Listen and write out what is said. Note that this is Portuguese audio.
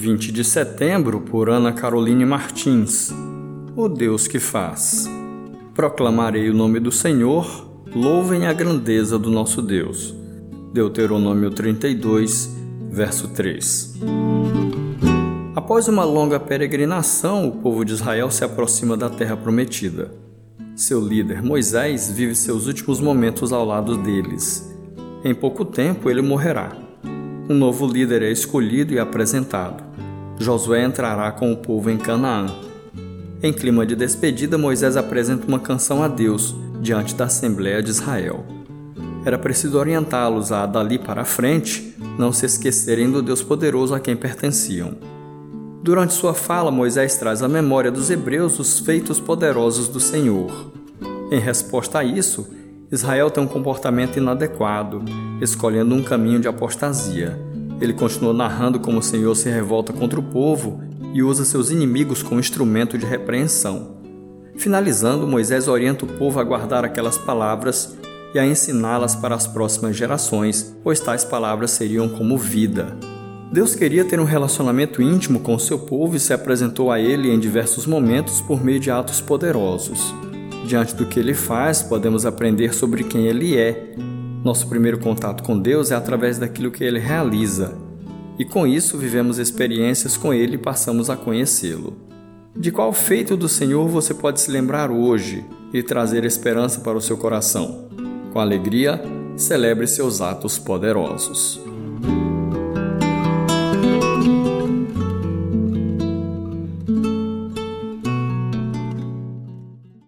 de setembro, por Ana Caroline Martins. O Deus que faz. Proclamarei o nome do Senhor, louvem a grandeza do nosso Deus. Deuteronômio 32, verso 3. Após uma longa peregrinação, o povo de Israel se aproxima da terra prometida. Seu líder, Moisés, vive seus últimos momentos ao lado deles. Em pouco tempo ele morrerá. Um novo líder é escolhido e apresentado. Josué entrará com o povo em Canaã. Em clima de despedida, Moisés apresenta uma canção a Deus diante da Assembleia de Israel. Era preciso orientá-los a, dali para frente, não se esquecerem do Deus poderoso a quem pertenciam. Durante sua fala, Moisés traz à memória dos hebreus os feitos poderosos do Senhor. Em resposta a isso, Israel tem um comportamento inadequado, escolhendo um caminho de apostasia. Ele continua narrando como o Senhor se revolta contra o povo e usa seus inimigos como instrumento de repreensão. Finalizando, Moisés orienta o povo a guardar aquelas palavras e a ensiná-las para as próximas gerações, pois tais palavras seriam como vida. Deus queria ter um relacionamento íntimo com o seu povo e se apresentou a ele em diversos momentos por meio de atos poderosos. Diante do que ele faz, podemos aprender sobre quem ele é. Nosso primeiro contato com Deus é através daquilo que ele realiza, e com isso vivemos experiências com ele e passamos a conhecê-lo. De qual feito do Senhor você pode se lembrar hoje e trazer esperança para o seu coração? Com alegria, celebre seus atos poderosos.